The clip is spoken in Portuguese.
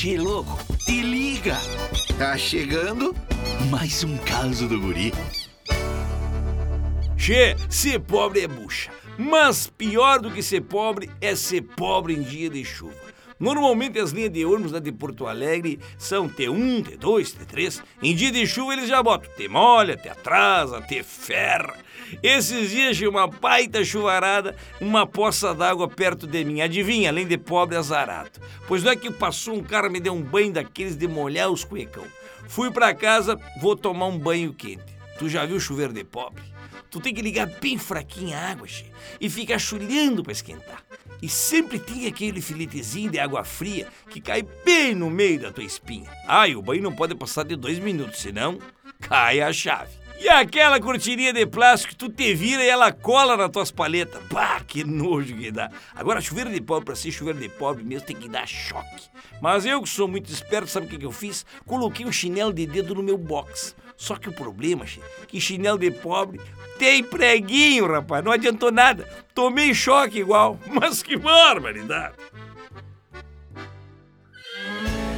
Che, louco, te liga. Tá chegando mais um caso do guri. Che, ser pobre é bucha. Mas pior do que ser pobre é ser pobre em dia de chuva. Normalmente as linhas de ônibus lá de Porto Alegre são T1, T2, T3. Em dia de chuva eles já botam T molha, T atrasa, T ferra. Esses dias tinha uma baita chuvarada, uma poça d'água perto de mim. Adivinha, além de pobre azarado. Pois não é que passou um cara me deu um banho daqueles de molhar os cuecão. Fui para casa, vou tomar um banho quente. Tu já viu chuveiro de pobre? Tu tem que ligar bem fraquinha a água, che, e ficar chulhando para esquentar. E sempre tem aquele filetezinho de água fria que cai bem no meio da tua espinha. Ah, o banho não pode passar de dois minutos, senão cai a chave. E aquela cortininha de plástico tu te vira e ela cola nas tuas paletas. Bah, que nojo que dá. Agora, chuveiro de pobre, pra ser chuveiro de pobre mesmo, tem que dar choque. Mas eu que sou muito esperto, sabe o que, que eu fiz? Coloquei um chinelo de dedo no meu box. Só que o problema, che, que chinelo de pobre tem preguinho, rapaz. Não adiantou nada. Tomei choque igual. Mas que barbaridade.